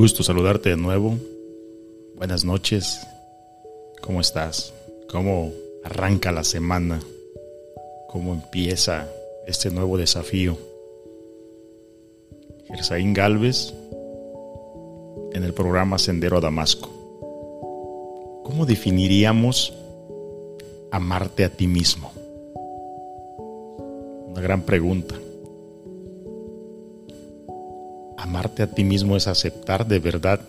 Gusto saludarte de nuevo. Buenas noches. ¿Cómo estás? ¿Cómo arranca la semana? ¿Cómo empieza este nuevo desafío? Gersaín Galvez en el programa Sendero a Damasco. ¿Cómo definiríamos amarte a ti mismo? Una gran pregunta. Amarte a ti mismo es aceptar de verdad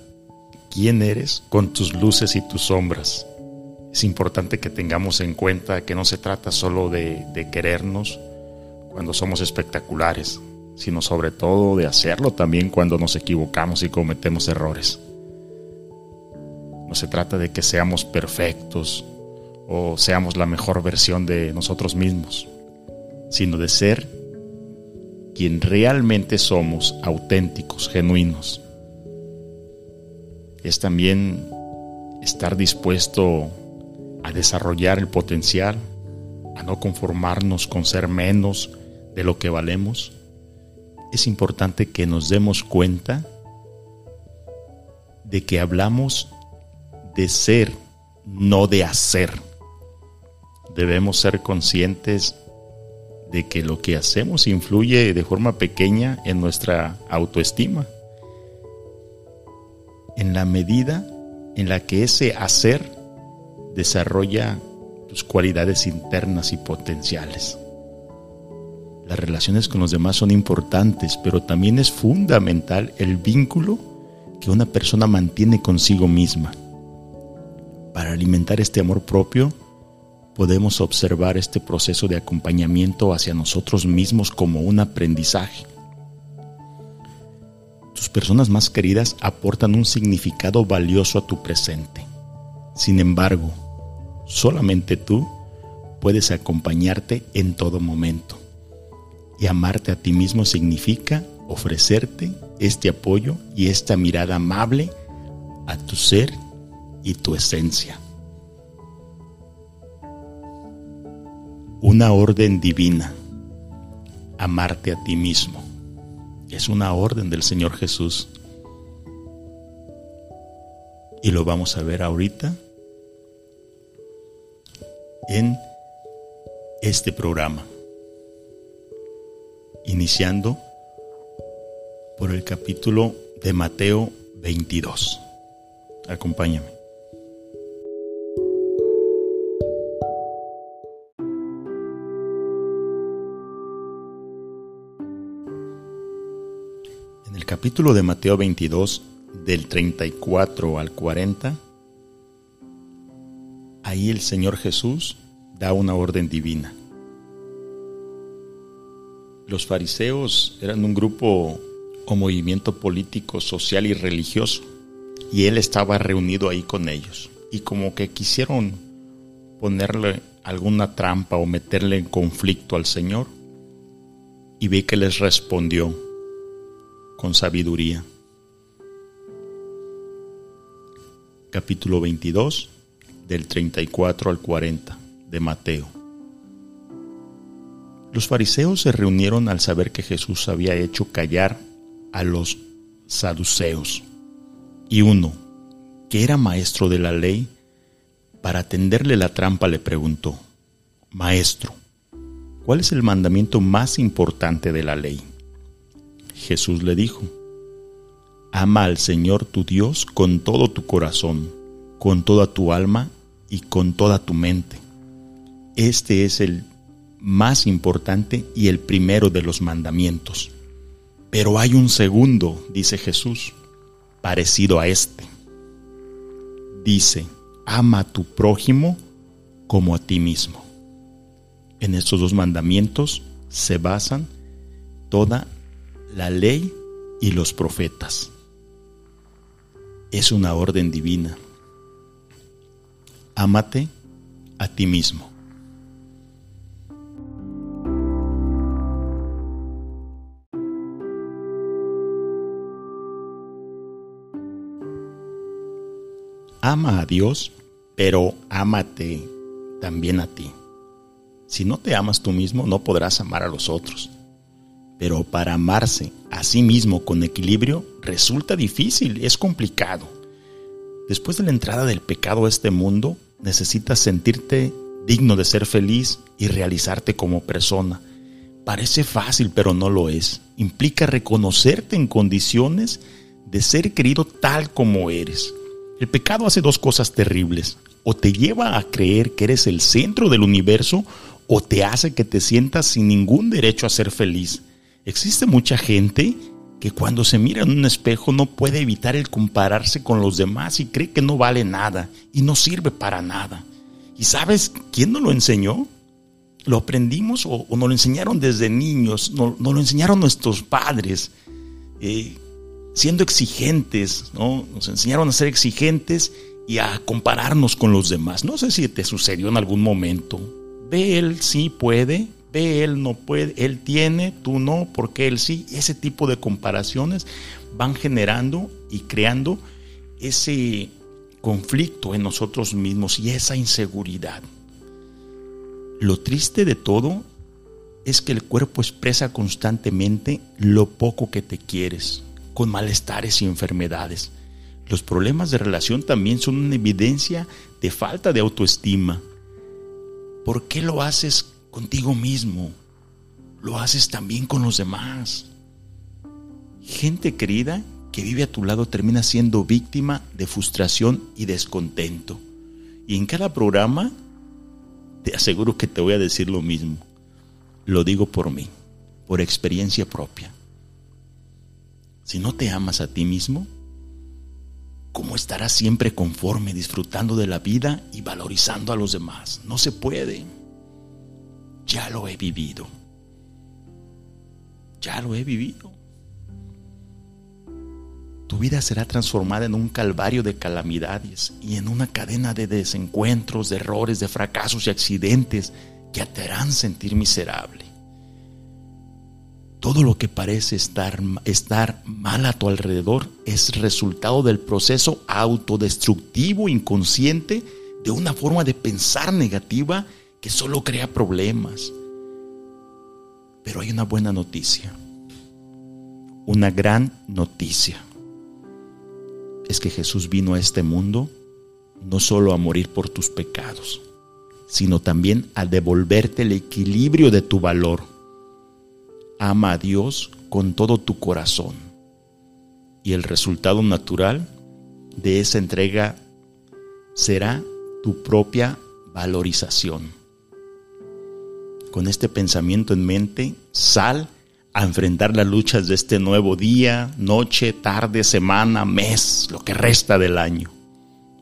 quién eres con tus luces y tus sombras. Es importante que tengamos en cuenta que no se trata solo de, querernos cuando somos espectaculares, sino sobre todo de hacerlo también cuando nos equivocamos y cometemos errores. No se trata de que seamos perfectos o seamos la mejor versión de nosotros mismos, sino de ser quien realmente somos, auténticos, genuinos. Es también estar dispuesto a desarrollar el potencial, a no conformarnos con ser menos de lo que valemos. Es importante que nos demos cuenta de que hablamos de ser, no de hacer. Debemos ser conscientes de que lo que hacemos influye de forma pequeña en nuestra autoestima. En la medida en la que ese hacer desarrolla tus cualidades internas y potenciales. Las relaciones con los demás son importantes, pero también es fundamental el vínculo que una persona mantiene consigo misma. Para alimentar este amor propio, podemos observar este proceso de acompañamiento hacia nosotros mismos como un aprendizaje. Tus personas más queridas aportan un significado valioso a tu presente. Sin embargo, solamente tú puedes acompañarte en todo momento. Y amarte a ti mismo significa ofrecerte este apoyo y esta mirada amable a tu ser y tu esencia. Una orden divina, amarte a ti mismo. Es una orden del Señor Jesús. Y lo vamos a ver ahorita en este programa. Iniciando por el capítulo de Mateo 22. Acompáñame. Capítulo de Mateo 22, del 34 al 40, ahí el Señor Jesús da una orden divina. Los fariseos eran un grupo o movimiento político, social y religioso, y él estaba reunido ahí con ellos, y como que quisieron ponerle alguna trampa o meterle en conflicto al Señor, y ve que les respondió, con sabiduría. Capítulo 22, del 34 al 40 de Mateo. Los fariseos se reunieron al saber que Jesús había hecho callar a los saduceos. Y uno, que era maestro de la ley, para tenderle la trampa le preguntó, Maestro, ¿cuál es el mandamiento más importante de la ley? Jesús le dijo, Ama al Señor tu Dios con todo tu corazón, con toda tu alma y con toda tu mente. Este es el más importante y el primero de los mandamientos. Pero hay un segundo, dice Jesús, parecido a este. Dice, ama a tu prójimo como a ti mismo. En estos dos mandamientos se basan toda la ley y los profetas. Es una orden divina. Ámate a ti mismo. Ama a Dios, pero ámate también a ti. Si no te amas tú mismo, no podrás amar a los otros. Pero para amarse a sí mismo con equilibrio resulta difícil, es complicado. Después de la entrada del pecado a este mundo, necesitas sentirte digno de ser feliz y realizarte como persona. Parece fácil, pero no lo es. Implica reconocerte en condiciones de ser querido tal como eres. El pecado hace dos cosas terribles. O te lleva a creer que eres el centro del universo o te hace que te sientas sin ningún derecho a ser feliz. Existe mucha gente que cuando se mira en un espejo no puede evitar el compararse con los demás y cree que no vale nada y no sirve para nada. ¿Y sabes quién nos lo enseñó? ¿Lo aprendimos o, nos lo enseñaron desde niños? Nos, lo enseñaron nuestros padres, eh, siendo exigentes, ¿no? Nos enseñaron a ser exigentes y a compararnos con los demás. No sé si te sucedió en algún momento. Ve él sí puede, ve él no puede, él tiene, tú no, porque él sí. Ese tipo de comparaciones van generando y creando ese conflicto en nosotros mismos y esa inseguridad. Lo triste de todo es que el cuerpo expresa constantemente lo poco que te quieres, con malestares y enfermedades. Los problemas de relación también son una evidencia de falta de autoestima. ¿Por qué lo haces contigo mismo? Lo haces también con los demás. Gente querida que vive a tu lado termina siendo víctima de frustración y descontento. Y en cada programa te aseguro que te voy a decir lo mismo. Lo digo por mí, por experiencia propia. Si no te amas a ti mismo, ¿cómo estarás siempre conforme, disfrutando de la vida y valorizando a los demás? No se puede. Ya lo he vivido. Ya lo he vivido tu vida será transformada en un calvario de calamidades y en una cadena de desencuentros, de errores, de fracasos y accidentes que te harán sentir miserable. Todo lo que parece estar, estar mal a tu alrededor es resultado del proceso autodestructivo inconsciente de una forma de pensar negativa que solo crea problemas. Pero hay una buena noticia, una gran noticia es que Jesús vino a este mundo no solo a morir por tus pecados, sino también a devolverte el equilibrio de tu valor. Ama a Dios con todo tu corazón. Y el resultado natural de esa entrega será tu propia valorización. Con este pensamiento en mente, sal a enfrentar las luchas de este nuevo día, noche, tarde, semana, mes, lo que resta del año.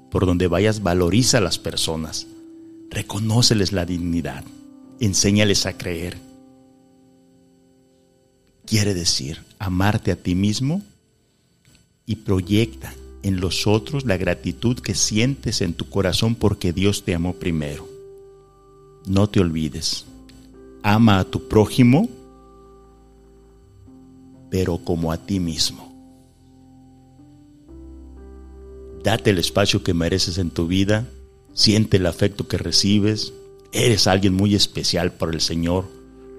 Por donde vayas, valoriza a las personas, reconóceles la dignidad, enséñales a creer. Quiere decir amarte a ti mismo y proyecta en los otros la gratitud que sientes en tu corazón porque Dios te amó primero. No te olvides, ama a tu prójimo pero como a ti mismo. Date el espacio que mereces en tu vida, siente el afecto que recibes, eres alguien muy especial para el Señor,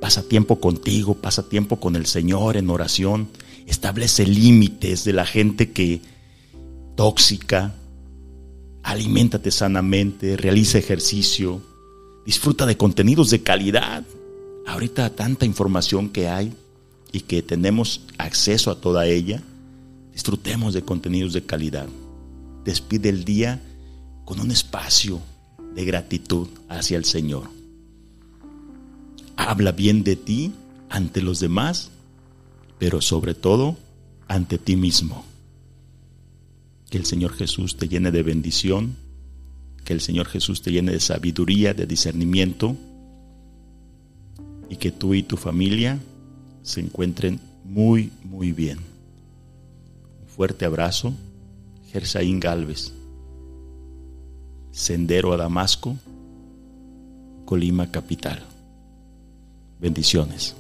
pasa tiempo contigo, pasa tiempo con el Señor en oración, establece límites de la gente que tóxica, aliméntate sanamente, realiza ejercicio, disfruta de contenidos de calidad. Ahorita tanta información que hay, y que tenemos acceso a toda ella, disfrutemos de contenidos de calidad. Despide el día con un espacio de gratitud hacia el Señor. Habla bien de ti ante los demás, pero sobre todo ante ti mismo. Que el Señor Jesús te llene de bendición, que el Señor Jesús te llene de sabiduría, de discernimiento, y que tú y tu familia se encuentren muy, muy bien. Un fuerte abrazo, Gersaín Galvez. Sendero a Damasco, Colima Capital. Bendiciones.